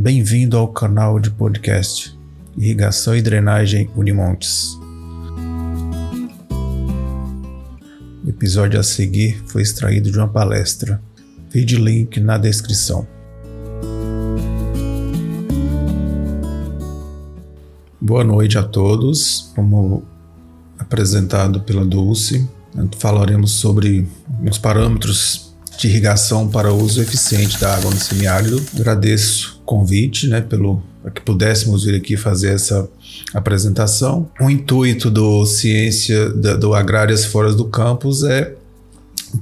Bem-vindo ao canal de podcast Irrigação e Drenagem Unimontes. O episódio a seguir foi extraído de uma palestra. Vídeo link na descrição. Boa noite a todos. Como apresentado pela Dulce, falaremos sobre os parâmetros de irrigação para uso eficiente da água no semiárido. Agradeço convite, né, pelo para que pudéssemos vir aqui fazer essa apresentação. O intuito do Ciência da, do Agrárias Fora do Campus é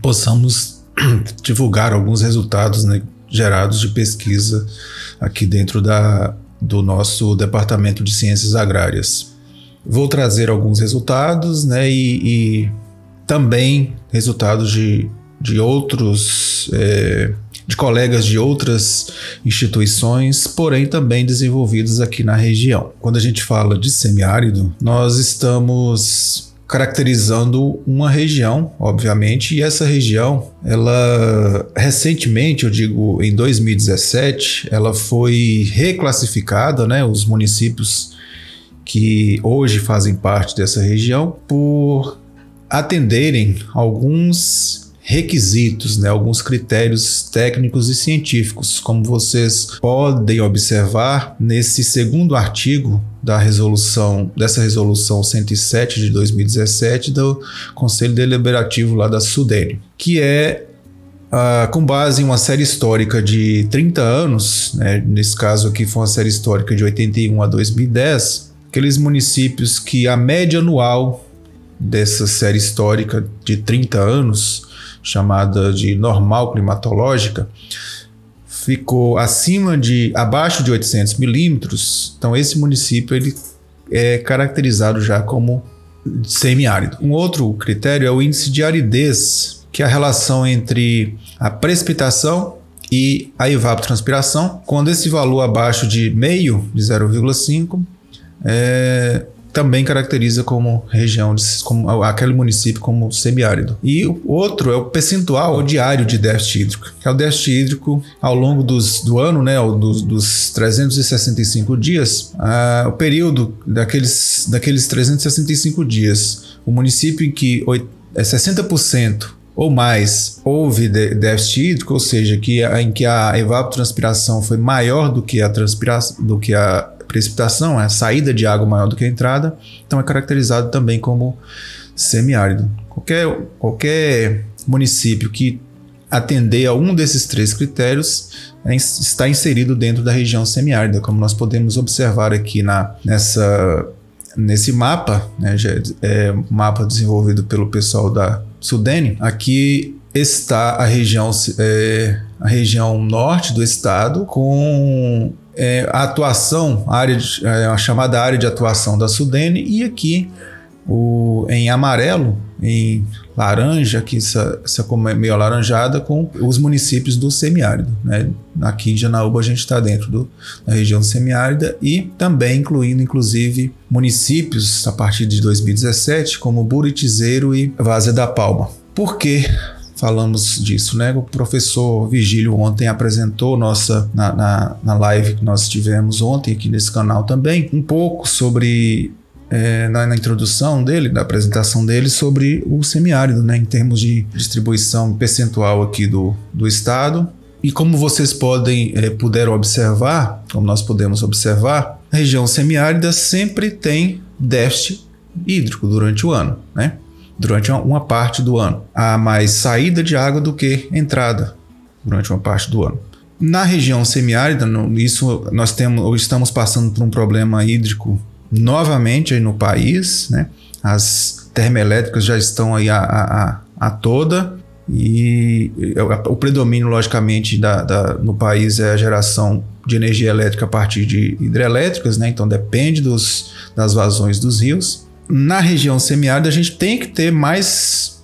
possamos divulgar alguns resultados né, gerados de pesquisa aqui dentro da, do nosso Departamento de Ciências Agrárias. Vou trazer alguns resultados né, e, e também resultados de de outros. É, de colegas de outras instituições, porém também desenvolvidos aqui na região. Quando a gente fala de semiárido, nós estamos caracterizando uma região, obviamente, e essa região, ela recentemente, eu digo em 2017, ela foi reclassificada, né, os municípios que hoje fazem parte dessa região, por atenderem alguns requisitos, né, alguns critérios técnicos e científicos, como vocês podem observar nesse segundo artigo da resolução dessa resolução 107 de 2017 do Conselho Deliberativo lá da Sudene, que é Uh, com base em uma série histórica de 30 anos, né, nesse caso aqui foi uma série histórica de 81 a 2010, aqueles municípios que a média anual dessa série histórica de 30 anos chamada de normal climatológica, ficou acima de abaixo de 800 milímetros. Então esse município ele é caracterizado já como semiárido. Um outro critério é o índice de aridez, que é a relação entre a precipitação e a evapotranspiração. Quando esse valor abaixo de meio, de 0,5, é, também caracteriza como região, de, como aquele município como semiárido. E o outro é o percentual diário de déficit hídrico, que é o déficit hídrico ao longo dos, do ano, né, dos, dos 365 dias, ah, o período daqueles, daqueles 365 dias, o município em que é 60% ou mais houve déficit hídrico, ou seja, que, em que a evapotranspiração foi maior do que a transpiração, do que a precipitação, é a saída de água maior do que a entrada, então é caracterizado também como semiárido. Qualquer, qualquer município que atender a um desses três critérios é, está inserido dentro da região semiárida, como nós podemos observar aqui na, nessa, nesse mapa, né, é mapa desenvolvido pelo pessoal da Sudene. Aqui está a região, é, a região norte do estado com é, a atuação, a, área de, é, a chamada área de atuação da Sudene, e aqui o, em amarelo, em laranja, aqui essa, essa é meio alaranjada, com os municípios do semiárido. Né? Aqui em Janaúba a gente está dentro do, da região semiárida e também incluindo, inclusive, municípios a partir de 2017, como Buritizeiro e Várzea da Palma. Por que falamos disso, né? O professor Vigílio ontem apresentou nossa na, na, na live que nós tivemos ontem aqui nesse canal também um pouco sobre é, na, na, introdução dele, na apresentação dele, sobre o semiárido, né, em termos de distribuição percentual aqui do, do estado. E como vocês podem é, puderam observar, como nós podemos observar, a região semiárida sempre tem déficit hídrico durante o ano, né? Durante uma parte do ano. Há mais saída de água do que entrada durante uma parte do ano. Na região semiárida, isso nós temos, estamos passando por um problema hídrico novamente aí no país, né? As termoelétricas já estão aí a, a, a toda e o predomínio, logicamente, da, da, no país é a geração de energia elétrica a partir de hidrelétricas, né? Então depende dos, das vazões dos rios na região semiárida a gente tem que ter mais,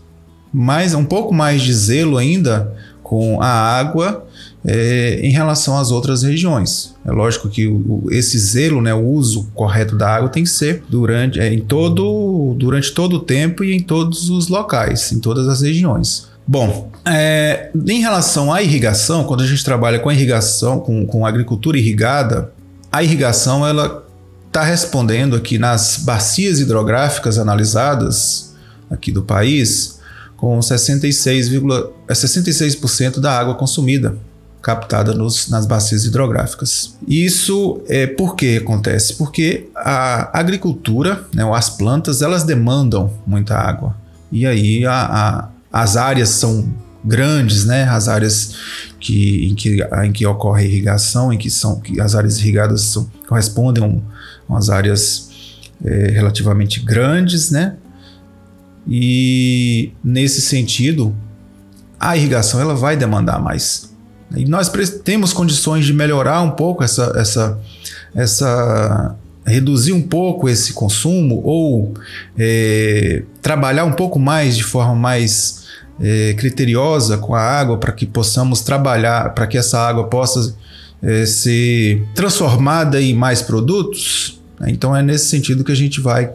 mais um pouco mais de zelo ainda com a água é, em relação às outras regiões. É lógico que o, esse zelo, né, o uso correto da água tem que ser durante, é, em todo, durante todo o tempo e em todos os locais, em todas as regiões. Bom, é, em relação à irrigação, quando a gente trabalha com irrigação, com, com agricultura irrigada, a irrigação ela está respondendo aqui nas bacias hidrográficas analisadas aqui do país com 66,66% 66 da água consumida captada nos, nas bacias hidrográficas. Isso é por que acontece? Porque a agricultura, né, as plantas, elas demandam muita água. E aí a, a, as áreas são grandes, né? As áreas que, em, que, em que ocorre irrigação, em que são que as áreas irrigadas são, correspondem a umas áreas é, relativamente grandes, né? E nesse sentido, a irrigação ela vai demandar mais e nós temos condições de melhorar um pouco essa, essa, essa reduzir um pouco esse consumo ou é, trabalhar um pouco mais de forma mais é, criteriosa com a água para que possamos trabalhar, para que essa água possa é, ser transformada em mais produtos. Né? Então é nesse sentido que a gente vai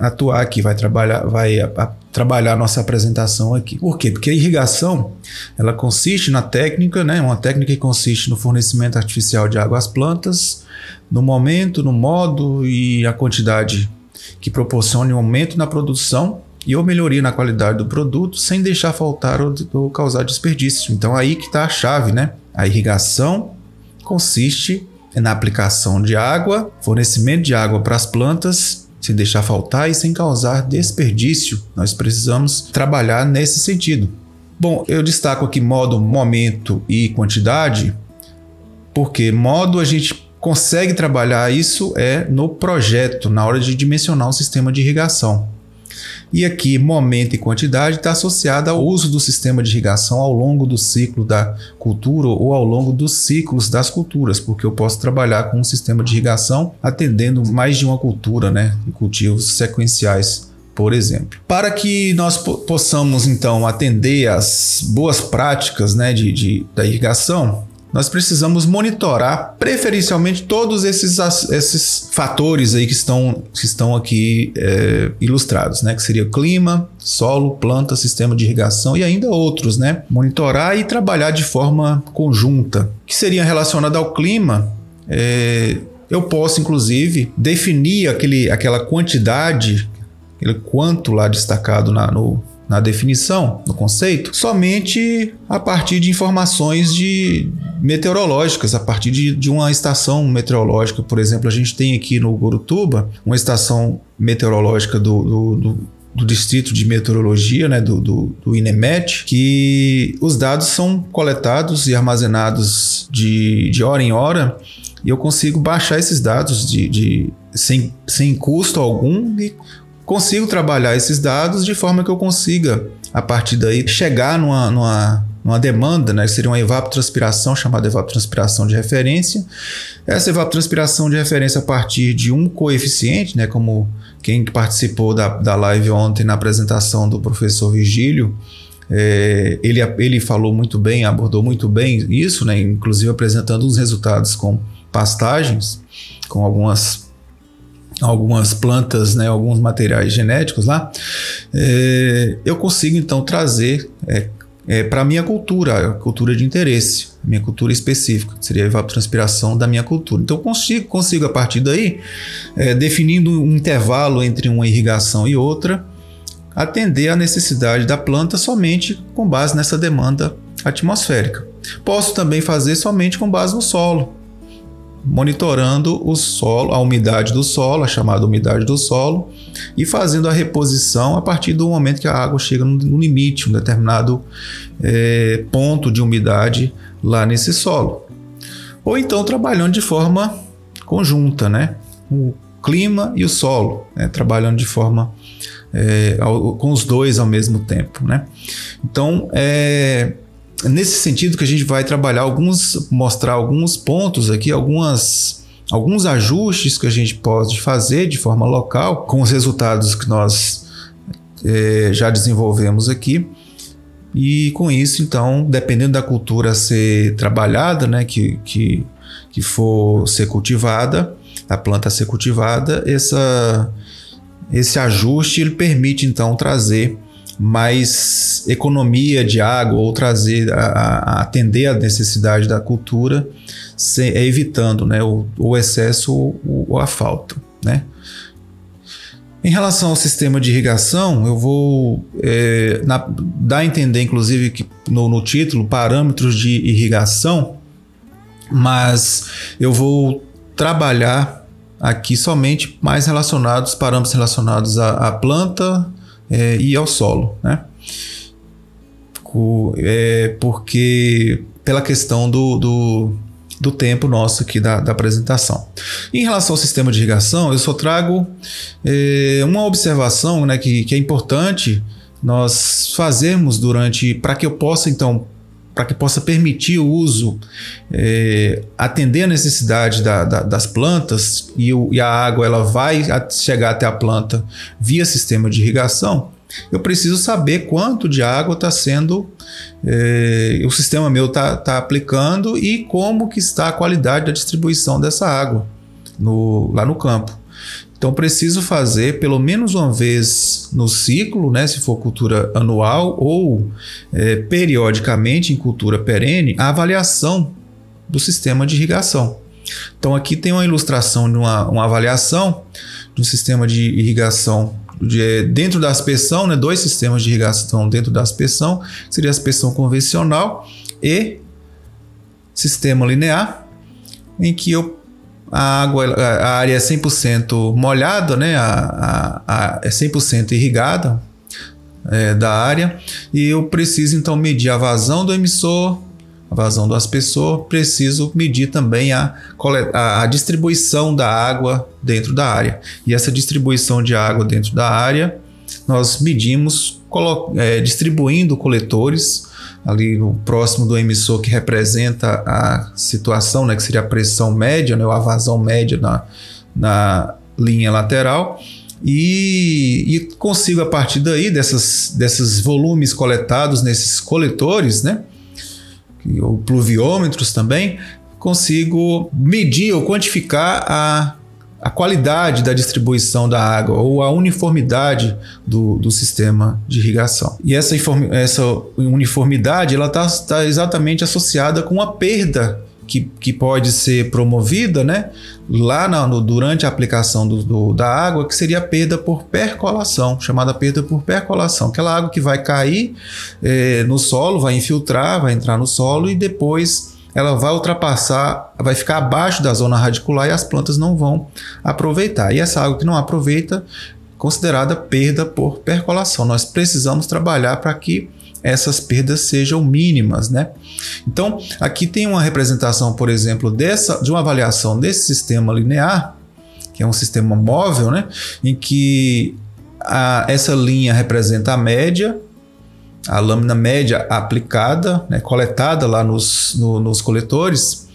atuar aqui, vai trabalhar, vai a, a, trabalhar nossa apresentação aqui. Por quê? Porque a irrigação, ela consiste na técnica, né, uma técnica que consiste no fornecimento artificial de água às plantas, no momento, no modo e a quantidade que proporcione um aumento na produção e ou melhoria na qualidade do produto sem deixar faltar ou, ou causar desperdício. Então aí que está a chave, né? A irrigação consiste na aplicação de água, fornecimento de água para as plantas sem deixar faltar e sem causar desperdício. Nós precisamos trabalhar nesse sentido. Bom, eu destaco aqui modo, momento e quantidade, porque modo a gente consegue trabalhar isso é no projeto, na hora de dimensionar o sistema de irrigação. E aqui, momento e quantidade está associada ao uso do sistema de irrigação ao longo do ciclo da cultura ou ao longo dos ciclos das culturas, porque eu posso trabalhar com um sistema de irrigação atendendo mais de uma cultura, né, cultivos sequenciais por exemplo. Para que nós possamos então atender às boas práticas né, de, de, da irrigação, nós precisamos monitorar preferencialmente todos esses, esses fatores aí que estão, que estão aqui é, ilustrados, né? Que seria clima, solo, planta, sistema de irrigação e ainda outros, né? Monitorar e trabalhar de forma conjunta. Que seria relacionado ao clima, é, eu posso inclusive definir aquele, aquela quantidade, aquele quanto lá destacado na, no, na definição, no conceito, somente a partir de informações de meteorológicas, a partir de, de uma estação meteorológica. Por exemplo, a gente tem aqui no Gurutuba uma estação meteorológica do, do, do do Distrito de Meteorologia, né, do, do, do, INEMET, que os dados são coletados e armazenados de, de hora em hora e eu consigo baixar esses dados de, de, sem, sem custo algum e consigo trabalhar esses dados de forma que eu consiga, a partir daí, chegar numa, numa, numa demanda, né? Seria uma evapotranspiração, chamada evapotranspiração de referência. Essa evapotranspiração de referência a partir de um coeficiente, né? Como quem participou da, da live ontem na apresentação do professor Virgílio, é, ele, ele falou muito bem, abordou muito bem isso, né? Inclusive apresentando os resultados com pastagens, com algumas algumas plantas, né, alguns materiais genéticos lá, é, eu consigo então trazer é, é, para a minha cultura, a cultura de interesse, minha cultura específica, seria a evapotranspiração da minha cultura. Então consigo, consigo a partir daí, é, definindo um intervalo entre uma irrigação e outra, atender a necessidade da planta somente com base nessa demanda atmosférica. Posso também fazer somente com base no solo, monitorando o solo, a umidade do solo, a chamada umidade do solo, e fazendo a reposição a partir do momento que a água chega no limite, um determinado é, ponto de umidade lá nesse solo. Ou então trabalhando de forma conjunta, né? O clima e o solo, né? trabalhando de forma é, com os dois ao mesmo tempo, né? Então, é, nesse sentido que a gente vai trabalhar alguns, mostrar alguns pontos aqui, algumas alguns ajustes que a gente pode fazer de forma local com os resultados que nós é, já desenvolvemos aqui. E com isso, então, dependendo da cultura a ser trabalhada, né, que, que, que for ser cultivada, a planta a ser cultivada, essa, esse ajuste ele permite então trazer mais economia de água ou trazer a, a atender a necessidade da cultura, se, é evitando né, o, o excesso ou, ou a falta. Né? Em relação ao sistema de irrigação, eu vou é, na, dar a entender, inclusive, que no, no título, parâmetros de irrigação, mas eu vou trabalhar aqui somente mais relacionados, parâmetros relacionados à, à planta é, e ao solo, né? É, porque pela questão do, do, do tempo nosso aqui da, da, apresentação. Em relação ao sistema de irrigação, eu só trago é, uma observação né, que, que é importante nós fazermos durante para que eu possa então para que possa permitir o uso, é, atender a necessidade da, da, das plantas e, o, e, a água ela vai chegar até a planta via sistema de irrigação, eu preciso saber quanto de água está sendo, é, o sistema meu está tá aplicando e como que está a qualidade da distribuição dessa água no, lá no campo. Então preciso fazer pelo menos uma vez no ciclo, né, se for cultura anual ou é, periodicamente em cultura perene, a avaliação do sistema de irrigação. Então aqui tem uma ilustração de uma, uma avaliação do sistema de irrigação de, é, dentro da aspersão, né, dois sistemas de irrigação dentro da aspersão, seria a aspersão convencional e sistema linear, em que eu a água, a área é 100% molhada, né? A, a, a é 100% irrigada é, da área e eu preciso então medir a vazão do emissor, a vazão do aspersor, preciso medir também a, a, distribuição da água dentro da área. E essa distribuição de água dentro da área nós medimos é, distribuindo coletores ali no próximo do emissor que representa a situação, né, que seria a pressão média, né, ou a vazão média na, na linha lateral. E, e, consigo a partir daí dessas, desses volumes coletados nesses coletores, né, ou pluviômetros também, consigo medir ou quantificar a a qualidade da distribuição da água ou a uniformidade do, do sistema de irrigação. E essa, essa uniformidade ela está tá exatamente associada com a perda que, que pode ser promovida né, lá na, no, durante a aplicação do, do, da água, que seria a perda por percolação, chamada perda por percolação. Aquela água que vai cair eh, no solo, vai infiltrar, vai entrar no solo e depois ela vai ultrapassar, vai ficar abaixo da zona radicular e as plantas não vão aproveitar. E essa água que não aproveita, considerada perda por percolação. Nós precisamos trabalhar para que essas perdas sejam mínimas, né? Então, aqui tem uma representação, por exemplo, dessa de uma avaliação desse sistema linear, que é um sistema móvel, né, em que a, essa linha representa a média a lâmina média aplicada, né, coletada lá nos, no, nos coletores,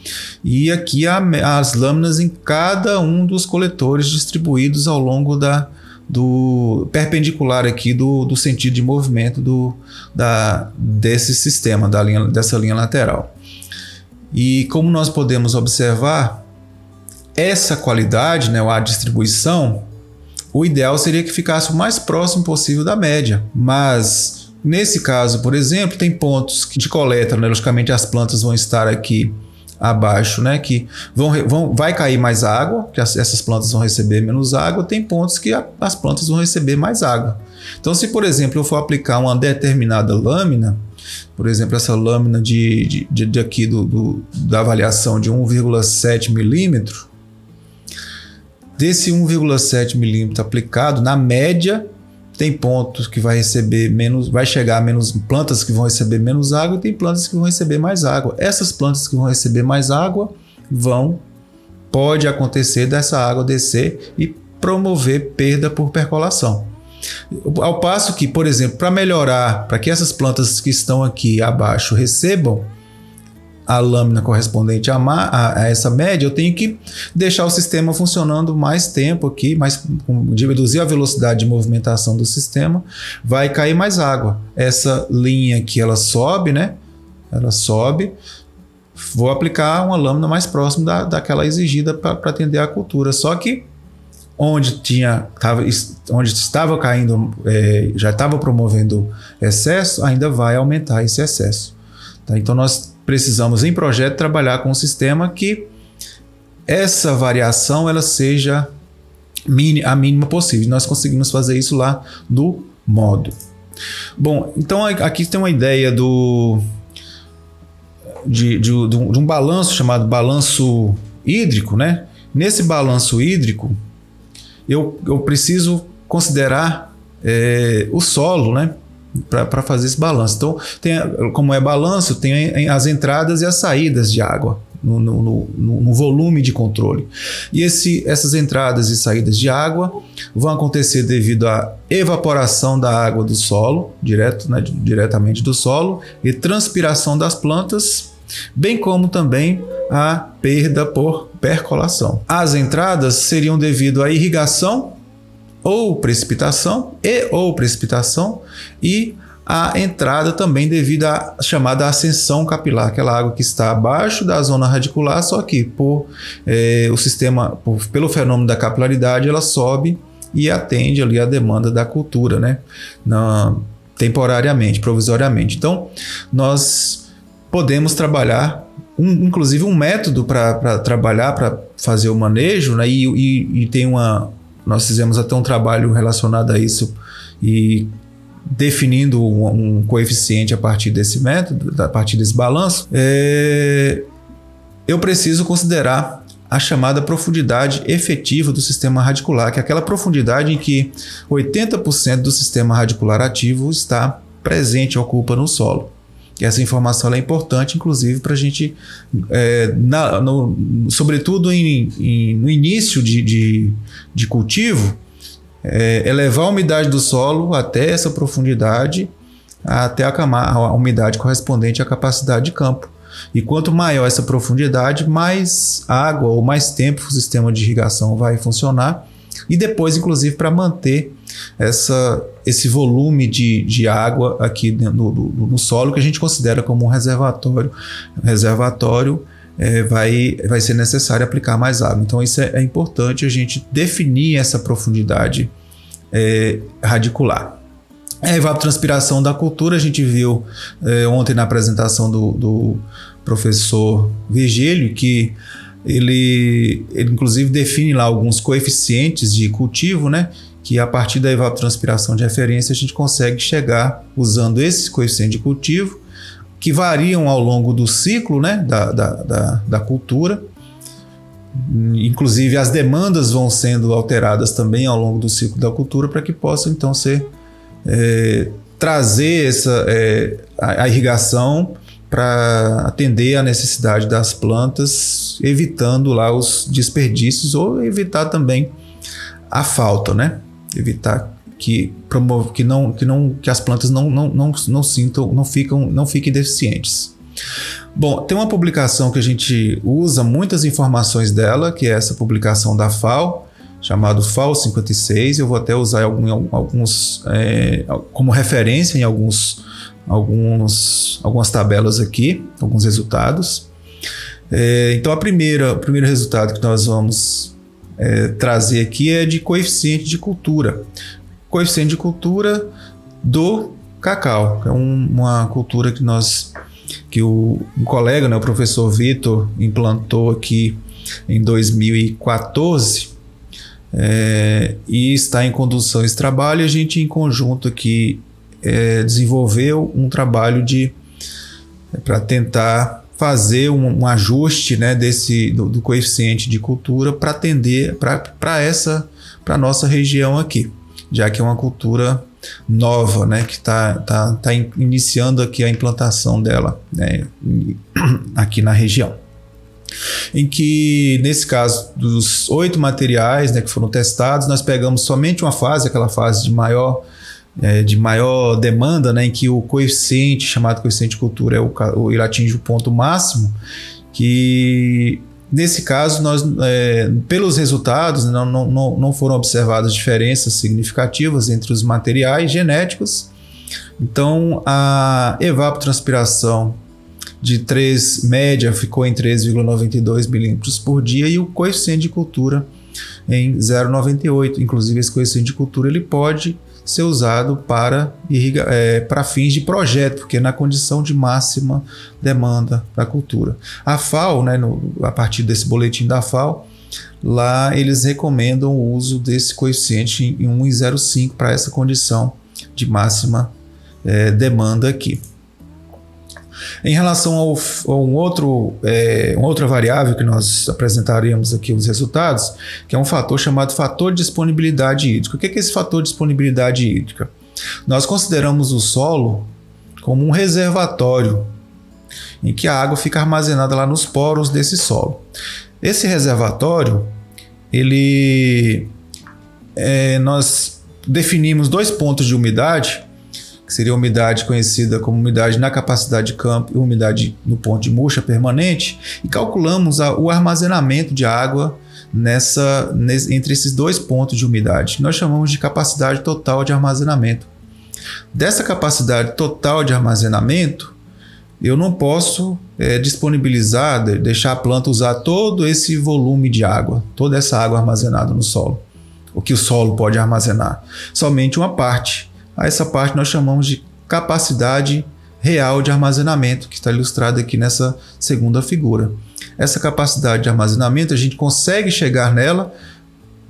e aqui a, as lâminas em cada um dos coletores distribuídos ao longo da, do perpendicular aqui do, do sentido de movimento do, da, desse sistema, da linha, dessa linha lateral. E como nós podemos observar, essa qualidade, né, a distribuição, o ideal seria que ficasse o mais próximo possível da média, mas Nesse caso, por exemplo, tem pontos de coleta, né? logicamente as plantas vão estar aqui abaixo, né? Que vão, vão, vai cair mais água, que as, essas plantas vão receber menos água. Tem pontos que a, as plantas vão receber mais água. Então, se por exemplo eu for aplicar uma determinada lâmina, por exemplo, essa lâmina de, de, de aqui do, do, da avaliação de 1,7 milímetro, desse 1,7 milímetro aplicado, na média tem pontos que vai receber menos, vai chegar menos plantas que vão receber menos água e tem plantas que vão receber mais água. Essas plantas que vão receber mais água vão pode acontecer dessa água descer e promover perda por percolação. Ao passo que, por exemplo, para melhorar, para que essas plantas que estão aqui abaixo recebam a lâmina correspondente a, a, essa média, eu tenho que deixar o sistema funcionando mais tempo aqui, mais, reduzir a velocidade de movimentação do sistema, vai cair mais água. Essa linha que ela sobe, né? Ela sobe, vou aplicar uma lâmina mais próxima da, daquela exigida para atender a cultura. Só que onde tinha tava, onde estava caindo é, já estava promovendo excesso ainda vai aumentar esse excesso tá? então nós precisamos em projeto trabalhar com um sistema que essa variação ela seja a mínima possível. Nós conseguimos fazer isso lá no modo. Bom então aqui tem uma ideia do de, de, de, um, de um balanço chamado balanço hídrico né? Nesse balanço hídrico eu, eu preciso considerar é, o solo, né? Para fazer esse balanço. Então, tem, como é balanço, tem as entradas e as saídas de água. No, no, no, no, volume de controle. E esse, essas entradas e saídas de água vão acontecer devido à evaporação da água do solo, direto, né, diretamente do solo, e transpiração das plantas, bem como também a perda por percolação. As entradas seriam devido à irrigação ou precipitação e ou precipitação e a entrada também devido à chamada ascensão capilar, aquela água que está abaixo da zona radicular, só que por é, o sistema, por, pelo fenômeno da capilaridade, ela sobe e atende ali a demanda da cultura, né? Na, temporariamente, provisoriamente. Então, nós podemos trabalhar um, inclusive um método para trabalhar, para fazer o manejo, né? E, e, e, tem uma. Nós fizemos até um trabalho relacionado a isso e definindo um, um coeficiente a partir desse método, a partir desse balanço. É, eu preciso considerar a chamada profundidade efetiva do sistema radicular, que é aquela profundidade em que 80% do sistema radicular ativo está presente, ocupa no solo. E essa informação é importante, inclusive, para a gente, é, na, no, sobretudo em, em, no início de, de, de cultivo, é, elevar a umidade do solo até essa profundidade, até a, a umidade correspondente à capacidade de campo. E quanto maior essa profundidade, mais água ou mais tempo o sistema de irrigação vai funcionar. E depois, inclusive, para manter essa, esse volume de, de água aqui no, no, no solo que a gente considera como um reservatório. reservatório é, vai, vai ser necessário aplicar mais água. Então, isso é, é importante a gente definir essa profundidade é, radicular. A evapotranspiração da cultura, a gente viu é, ontem na apresentação do, do professor Virgílio que ele, ele inclusive define lá alguns coeficientes de cultivo, né? Que a partir da evapotranspiração de referência a gente consegue chegar usando esses coeficientes de cultivo, que variam ao longo do ciclo né, da, da, da, da cultura. Inclusive, as demandas vão sendo alteradas também ao longo do ciclo da cultura para que possam então ser é, trazer essa, é, a, a irrigação para atender a necessidade das plantas, evitando lá os desperdícios ou evitar também a falta, né? Evitar que promove que não que não que as plantas não não, não, não sintam não ficam não fiquem deficientes. Bom, tem uma publicação que a gente usa muitas informações dela, que é essa publicação da FAO, chamado FAO 56. Eu vou até usar algum, alguns é, como referência em alguns, alguns, algumas tabelas aqui, alguns resultados. É, então, a primeira, o primeiro resultado que nós vamos é, trazer aqui é de coeficiente de cultura. Coeficiente de cultura do cacau, é um, uma cultura que nós que o um colega, né, o professor Vitor, implantou aqui em 2014 é, e está em condução esse trabalho. A gente, em conjunto aqui, é, desenvolveu um trabalho de é, para tentar fazer um, um ajuste né, desse do, do, coeficiente de cultura para atender para essa para nossa região aqui, já que é uma cultura nova, né, que está tá, tá iniciando aqui a implantação dela né, aqui na região. Em que, nesse caso, dos oito materiais né, que foram testados, nós pegamos somente uma fase, aquela fase de maior é, de maior demanda, né, em que o coeficiente, chamado coeficiente de cultura, é o, ele atinge o ponto máximo, que nesse caso, nós, é, pelos resultados, não, não, não foram observadas diferenças significativas entre os materiais genéticos. Então, a evapotranspiração de 3 média ficou em 3,92 milímetros por dia e o coeficiente de cultura em 0,98. Inclusive, esse coeficiente de cultura ele pode ser usado para, é, para fins de projeto, porque é na condição de máxima demanda da cultura. A FAO, né, no, a partir desse boletim da FAO, lá eles recomendam o uso desse coeficiente em 1,05 para essa condição de máxima é, demanda aqui. Em relação ao, a um outro, é, uma outra variável que nós apresentaremos aqui os resultados, que é um fator chamado fator de disponibilidade hídrica. O que é esse fator de disponibilidade hídrica? Nós consideramos o solo como um reservatório em que a água fica armazenada lá nos poros desse solo. Esse reservatório, ele é, nós definimos dois pontos de umidade que seria a umidade conhecida como umidade na capacidade de campo e umidade no ponto de murcha permanente, e calculamos a, o armazenamento de água nessa, nesse, entre esses dois pontos de umidade, nós chamamos de capacidade total de armazenamento. Dessa capacidade total de armazenamento, eu não posso é, disponibilizar, deixar a planta usar todo esse volume de água, toda essa água armazenada no solo, o que o solo pode armazenar. Somente uma parte. A essa parte nós chamamos de capacidade real de armazenamento, que está ilustrado aqui nessa segunda figura. Essa capacidade de armazenamento, a gente consegue chegar nela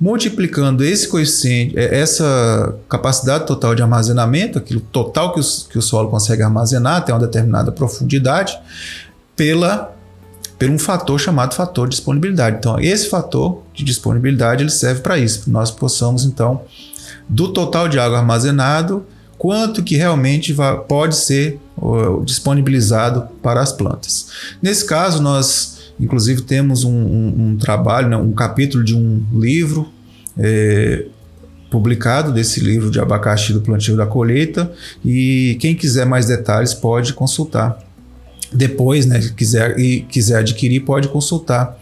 multiplicando esse coeficiente, é, essa capacidade total de armazenamento, aquilo total que o, que o solo consegue armazenar até uma determinada profundidade, pela por um fator chamado fator de disponibilidade. Então, esse fator de disponibilidade ele serve para isso, nós possamos então do total de água armazenado, quanto que realmente pode ser disponibilizado para as plantas. Nesse caso, nós inclusive temos um, um, um trabalho, né, um capítulo de um livro é, publicado desse livro de abacaxi do plantio da colheita e quem quiser mais detalhes pode consultar. Depois, né, quiser e quiser adquirir, pode consultar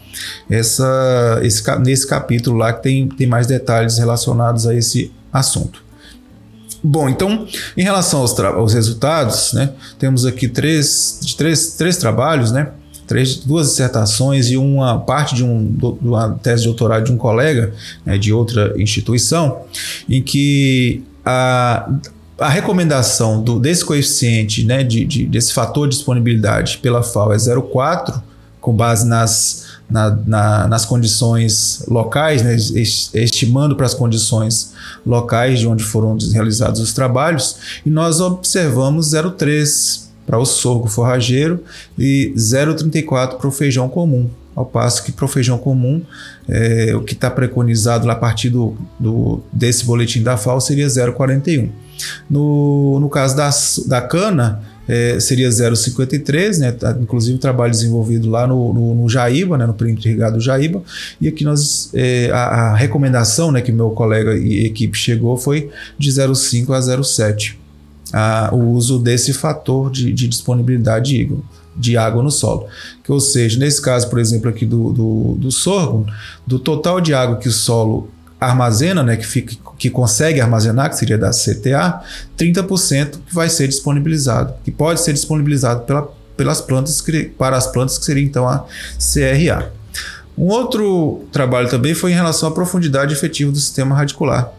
essa, esse, nesse capítulo lá que tem, tem mais detalhes relacionados a esse assunto. Bom, então, em relação aos, aos resultados, né, temos aqui três, três, três trabalhos, né, três, duas dissertações e uma parte de, um, de uma tese de doutorado de um colega né, de outra instituição, em que a, a recomendação do, desse coeficiente, né, de, de, desse fator de disponibilidade pela FAO é 0,4, com base nas na, na, nas condições locais, né, estimando para as condições locais de onde foram realizados os trabalhos, e nós observamos 0,3 para o sorgo forrageiro e 0,34 para o feijão comum. Ao passo que para o feijão comum, é, o que está preconizado lá a partir do, do, desse boletim da FAO seria 0,41. No, no caso da, da cana, é, seria 0,53, né? Tá, inclusive trabalho desenvolvido lá no, no, no Jaíba, né? no perímetro irrigado Jaíba, e aqui nós, é, a, a, recomendação né, que meu colega e equipe chegou foi de 0,5 a 0,7, o uso desse fator de, de disponibilidade de água, de água no solo. Que, ou seja, nesse caso, por exemplo, aqui do, do, do sorgo, do total de água que o solo armazena, né, que, fica, que consegue armazenar, que seria da CTA, 30% que vai ser disponibilizado, que pode ser disponibilizado pela, pelas plantas para as plantas que seria então a CRA. Um outro trabalho também foi em relação à profundidade efetiva do sistema radicular,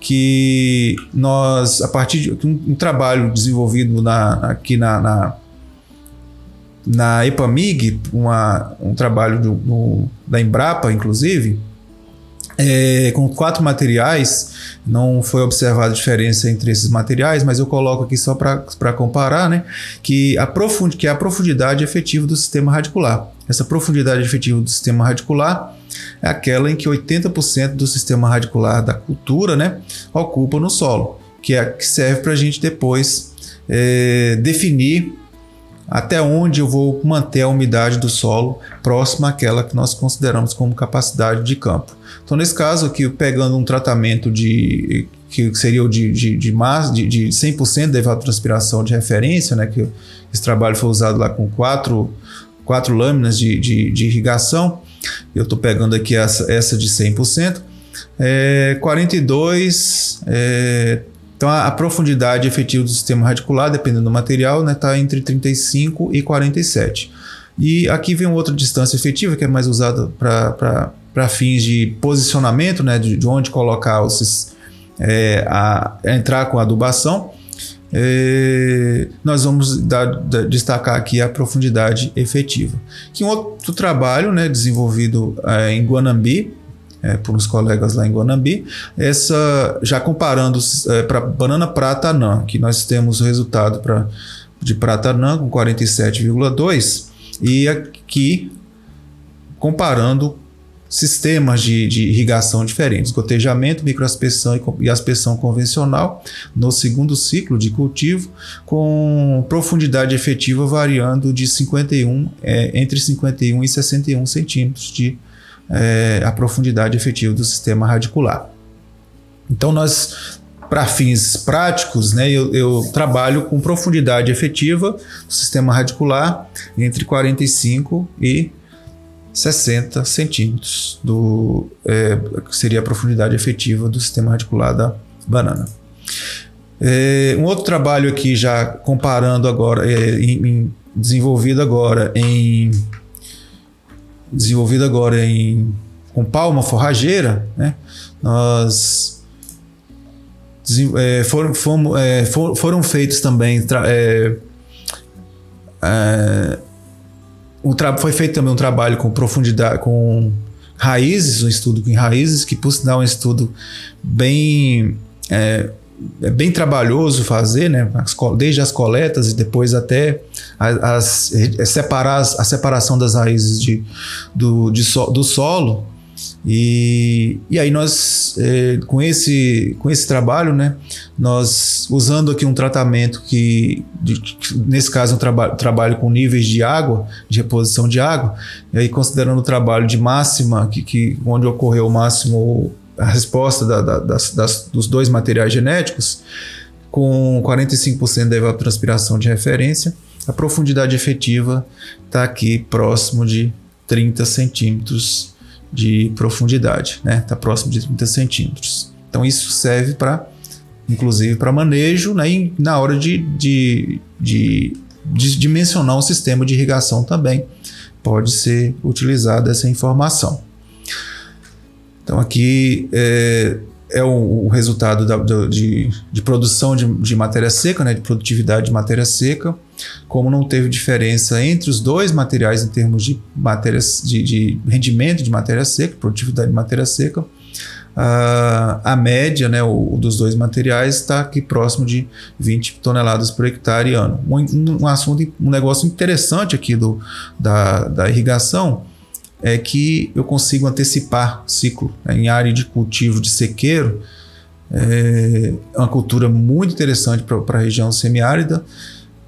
que nós, a partir de um, um trabalho desenvolvido na, aqui na, na, na EPAMIG, uma, um trabalho do, da Embrapa, inclusive, é, com quatro materiais, não foi observada diferença entre esses materiais, mas eu coloco aqui só para comparar, né? Que a, que é a profundidade efetiva do sistema radicular. Essa profundidade efetiva do sistema radicular é aquela em que 80% do sistema radicular da cultura né, ocupa no solo, que é que serve para a gente depois é, definir até onde eu vou manter a umidade do solo próxima àquela que nós consideramos como capacidade de campo. Então, nesse caso aqui, pegando um tratamento de que seria o de, de, de, de, de 100% de evapotranspiração de referência, né, que esse trabalho foi usado lá com quatro, quatro lâminas de, de, de irrigação, eu estou pegando aqui essa, essa de 100%, é, 42 é, então, a, a, profundidade efetiva do sistema radicular, dependendo do material, está né, tá entre 35 e 47. E aqui vem outra distância efetiva, que é mais usada para fins de posicionamento, né, de, de onde colocar os, é, a, entrar com a adubação. É, nós vamos dar, destacar aqui a profundidade efetiva. Que um outro trabalho né, desenvolvido é, em Guanambi, é, por uns colegas lá em Guanambi, essa já comparando é, para banana prata anã, que nós temos o resultado pra, de prata anã com 47,2 e aqui comparando sistemas de, de, irrigação diferentes, gotejamento, microaspersão e, aspersão convencional no segundo ciclo de cultivo, com profundidade efetiva variando de 51 é, entre 51 e 61 centímetros de é, a profundidade efetiva do sistema radicular. Então nós para fins práticos, né, eu, eu, trabalho com profundidade efetiva do sistema radicular entre 45 e 60 centímetros, do, é, que seria a profundidade efetiva do sistema radicular da banana. É, um outro trabalho aqui, já comparando agora, é, em, em, desenvolvido agora em desenvolvido agora em com palma forrageira, né? Nós é, foram, fomos, é, for, foram feitos também é, é um foi feito também um trabalho com profundidade, com raízes, um estudo com raízes, que por sinal é um estudo bem é, é bem trabalhoso fazer, né? desde as coletas e depois até as, as é, separar a separação das raízes de, do, de so, do solo e, e aí nós, é, com, esse, com esse trabalho, né, nós usando aqui um tratamento que, de, nesse caso, um traba trabalho com níveis de água, de reposição de água, e aí considerando o trabalho de máxima, que, que, onde ocorreu o máximo a resposta da, da, das, das, dos dois materiais genéticos, com 45% da evapotranspiração de referência, a profundidade efetiva está aqui próximo de 30 centímetros de profundidade, né? Está próximo de 30 centímetros. Então isso serve para, inclusive, para manejo, né? E na hora de, de, de, de dimensionar um sistema de irrigação também pode ser utilizada essa informação. Então aqui é, é o, o resultado da, de, de, produção de, de matéria seca, né? De produtividade de matéria seca como não teve diferença entre os dois materiais em termos de, matérias, de, de rendimento de matéria seca, produtividade de matéria seca, uh, a média né, o, o, dos dois materiais está aqui próximo de 20 toneladas por hectare ano. Um, um assunto, um negócio interessante aqui do, da, da irrigação é que eu consigo antecipar o ciclo. Né, em área de cultivo de sequeiro, é uma cultura muito interessante para a região semiárida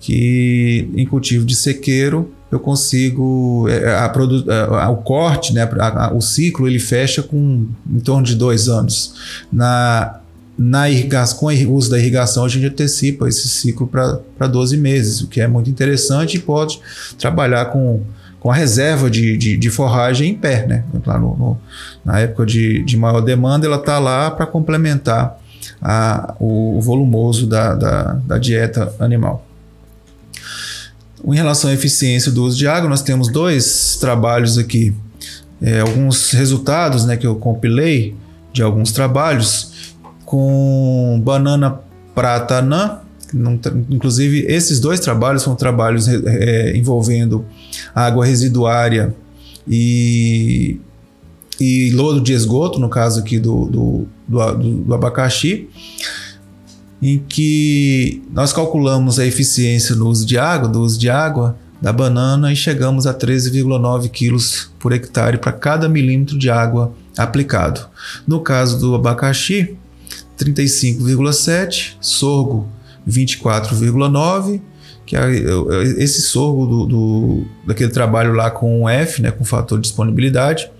que em cultivo de sequeiro eu consigo é, a, a, a, o corte, né, o ciclo ele fecha com em torno de dois anos. Na na irrigação, com o uso da irrigação, a gente antecipa esse ciclo para 12 meses, o que é muito interessante e pode trabalhar com, com a reserva de, de, de forragem em pé. Né? Lá no, no, na época de, de maior demanda, ela está lá para complementar a, o, volumoso da, da, da dieta animal. Em relação à eficiência do uso de água, nós temos dois trabalhos aqui, é, alguns resultados né, que eu compilei de alguns trabalhos com banana prata anã. Inclusive, esses dois trabalhos são trabalhos é, envolvendo água residuária e, e lodo de esgoto, no caso aqui do, do, do, do abacaxi em que nós calculamos a eficiência no uso de água, do uso de água da banana e chegamos a 13,9 quilos por hectare para cada milímetro de água aplicado. No caso do abacaxi, 35,7, sorgo 24,9, que é esse sorgo do, do, daquele trabalho lá com o F, né, com fator de disponibilidade,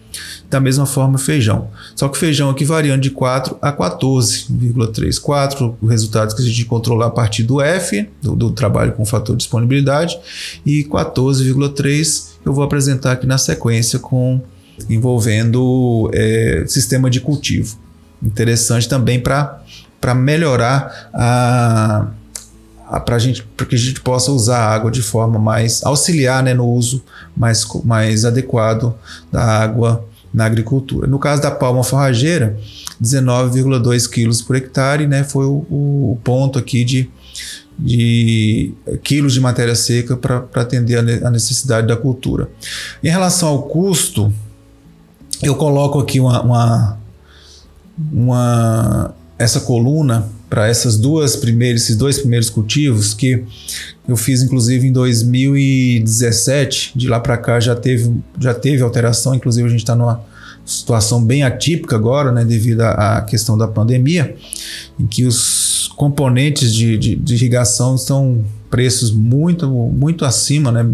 da mesma forma, feijão. Só que o feijão aqui variando de 4 a 14,3. 4, o resultado que a gente controlar a partir do F, do, do trabalho com fator de disponibilidade, e 14,3 eu vou apresentar aqui na sequência com envolvendo é, sistema de cultivo. Interessante também para melhorar a, para gente, que a gente possa usar a água de forma mais auxiliar né, no uso mais, mais adequado da água na agricultura. No caso da palma forrageira, 19,2 quilos por hectare, né, foi o, o ponto aqui de, de quilos de matéria seca para atender a necessidade da cultura. Em relação ao custo, eu coloco aqui uma, uma, uma essa coluna para essas duas primeiras, esses dois primeiros cultivos que eu fiz inclusive em 2017, de lá para cá já teve, já teve alteração, inclusive a gente está numa situação bem atípica agora, né, devido à questão da pandemia, em que os componentes de, de, de irrigação estão preços muito, muito acima, né,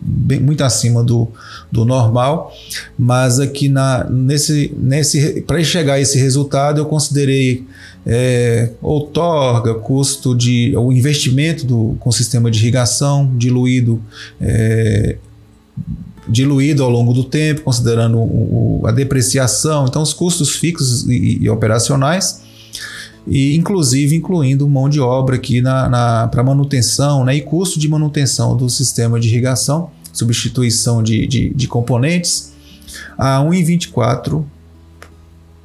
bem, muito acima do, do normal, mas aqui na, nesse, nesse, para chegar a esse resultado eu considerei é, outorga, custo de o investimento do, com sistema de irrigação diluído é, diluído ao longo do tempo, considerando o, a depreciação, então os custos fixos e, e, operacionais, e inclusive incluindo mão de obra aqui na, na para manutenção né, e custo de manutenção do sistema de irrigação, substituição de, de, de componentes, a R$ 1,24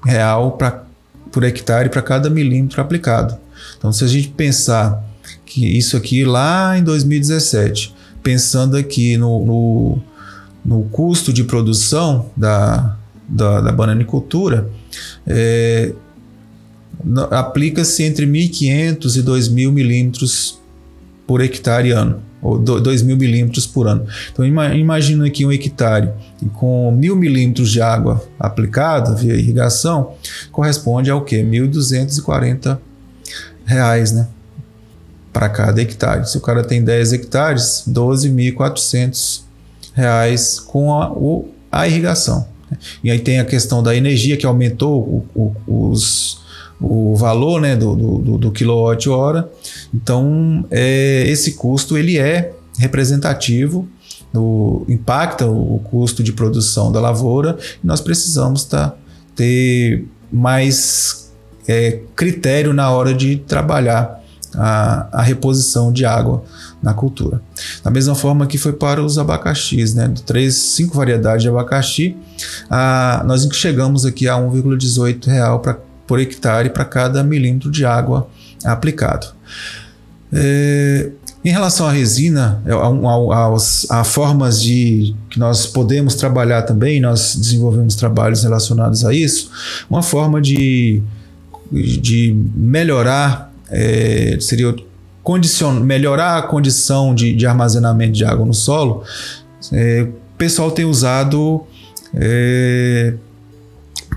real para por hectare para cada milímetro aplicado. Então, se a gente pensar que isso aqui lá em 2017, pensando aqui no, no, no custo de produção da, da, da bananicultura, é, aplica-se entre 1.500 e 2.000 milímetros por hectare ano ou 2 mil milímetros por ano. Então imagina aqui um hectare com mil milímetros de água aplicada via irrigação corresponde ao que? 1.240 reais, né? Para cada hectare. Se o cara tem 10 hectares, 12.400 reais com a, o, a irrigação. E aí tem a questão da energia que aumentou o, o, os o valor né, do, do, do quilowatt-hora. Então, é, esse custo ele é representativo, do, impacta o, custo de produção da lavoura e nós precisamos tá, ter mais é, critério na hora de trabalhar a, a, reposição de água na cultura. Da mesma forma que foi para os abacaxis, né? Três, cinco variedades de abacaxi, a, nós chegamos aqui a 1,18 real para por hectare para cada milímetro de água aplicado. É, em relação à resina, é, a formas de que nós podemos trabalhar também, nós desenvolvemos trabalhos relacionados a isso, uma forma de, de melhorar é, seria condicion, melhorar a condição de, de, armazenamento de água no solo. É, o pessoal tem usado é,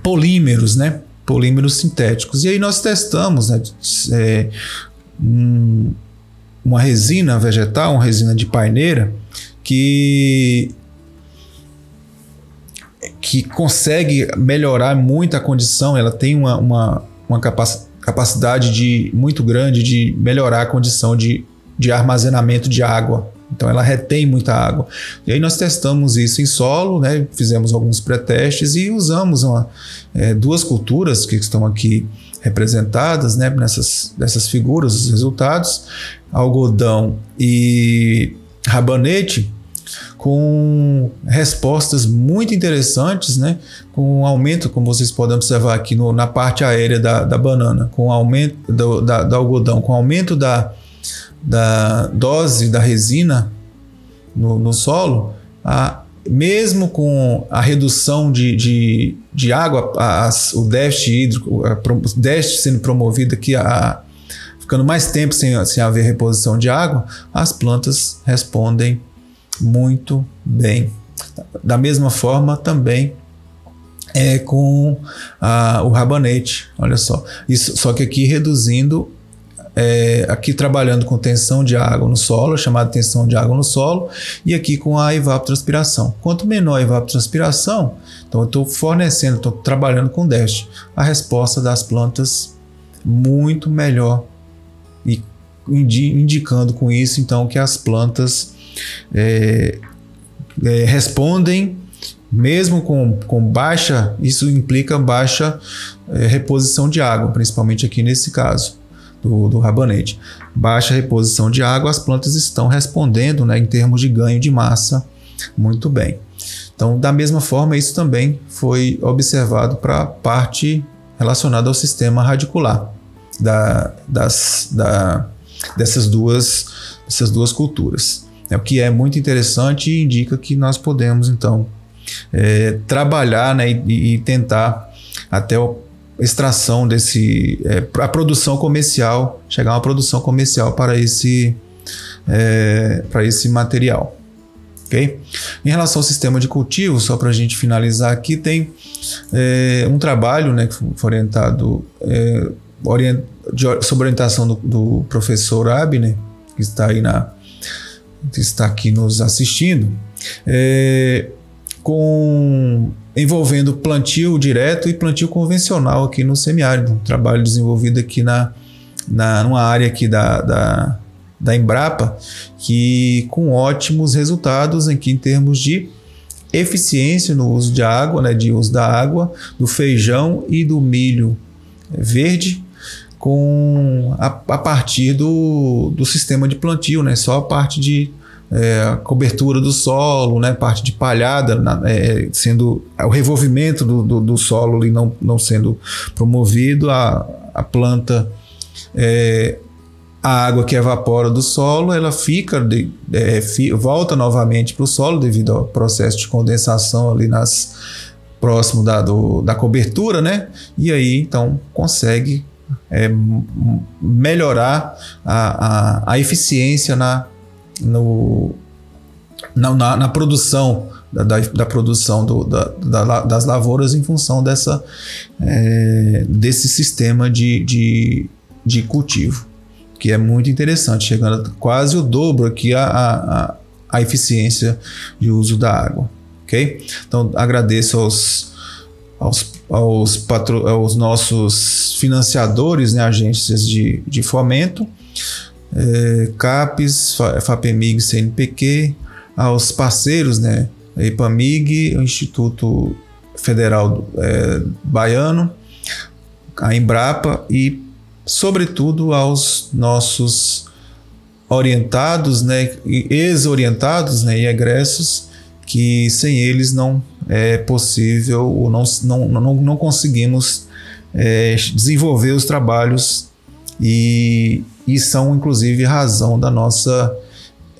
polímeros, né? Polímeros sintéticos. E aí nós testamos né, é, um, uma resina vegetal, uma resina de paineira, que, que consegue melhorar muito a condição, ela tem uma, uma, uma capacidade de, muito grande de melhorar a condição de, de armazenamento de água então ela retém muita água. E aí nós testamos isso em solo, né? fizemos alguns pré-testes e usamos uma, é, duas culturas que estão aqui representadas né? nessas, nessas figuras, os resultados, algodão e rabanete, com respostas muito interessantes, né? com um aumento, como vocês podem observar aqui no, na parte aérea da, da banana, com aumento do, da, do algodão, com aumento da da dose da resina no, no solo, a, mesmo com a redução de, de, de água, a, a, o déficit hídrico, o déficit sendo promovido aqui, a, ficando mais tempo sem, sem haver reposição de água, as plantas respondem muito bem. Da mesma forma, também é com a, o rabanete, olha só. Isso, só que aqui reduzindo é, aqui trabalhando com tensão de água no solo, chamada tensão de água no solo, e aqui com a evapotranspiração. Quanto menor a evapotranspiração, então eu estou fornecendo, estou trabalhando com déficit, a resposta das plantas muito melhor e indicando com isso então que as plantas é, é, respondem mesmo com, com baixa, isso implica baixa é, reposição de água, principalmente aqui nesse caso do, do rabanete. Baixa reposição de água, as plantas estão respondendo né, em termos de ganho de massa muito bem. Então, da mesma forma, isso também foi observado para a parte relacionada ao sistema radicular da, das, da, dessas, duas, dessas duas culturas. É o que é muito interessante e indica que nós podemos, então, é, trabalhar né, e, e, tentar até extração desse. É, a produção comercial, chegar a uma produção comercial para esse, é, para esse material. Okay? Em relação ao sistema de cultivo, só para a gente finalizar aqui, tem é, um trabalho né, que foi orientado é, orient, de, orientação do, do, professor Abner, que está aí na que está aqui nos assistindo, é, com envolvendo plantio direto e plantio convencional aqui no semiárido, um trabalho desenvolvido aqui na, na numa área aqui da, da da Embrapa, que com ótimos resultados aqui em termos de eficiência no uso de água, né, de uso da água, do feijão e do milho verde, com a, a partir do, do sistema de plantio, né, só a parte de é, cobertura do solo, né, parte de palhada, na, é, sendo o revolvimento do, do, do, solo ali não, não sendo promovido, a, a planta é, a água que evapora do solo, ela fica de, é, volta novamente para o solo devido ao processo de condensação ali nas próximo da, do, da cobertura, né? E aí então consegue é, melhorar a, a, a, eficiência na, no, na, na, na produção da, da, produção do, da, da, das lavouras em função dessa, é, desse sistema de, de, de cultivo que é muito interessante, chegando quase o dobro aqui a, a, a eficiência de uso da água. Ok? Então agradeço aos, aos, aos, patro, aos nossos financiadores, né, agências de, de fomento, é, CAPES, FAPEMIG, CNPq, aos parceiros, né, IPAMIG, o Instituto Federal é, Baiano, a Embrapa e sobretudo aos nossos orientados, né, ex-orientados né, e egressos, que sem eles não é possível ou não, não, não, não conseguimos é, desenvolver os trabalhos e, e são inclusive razão da nossa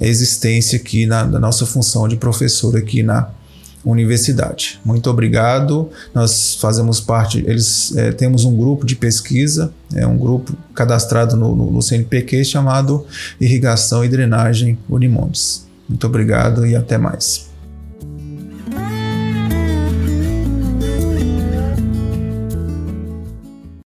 existência aqui, na, da nossa função de professor aqui na universidade. Muito obrigado. Nós fazemos parte, eles é, temos um grupo de pesquisa, é um grupo cadastrado no, no, no CNPq chamado Irrigação e Drenagem Unimontes. Muito obrigado e até mais.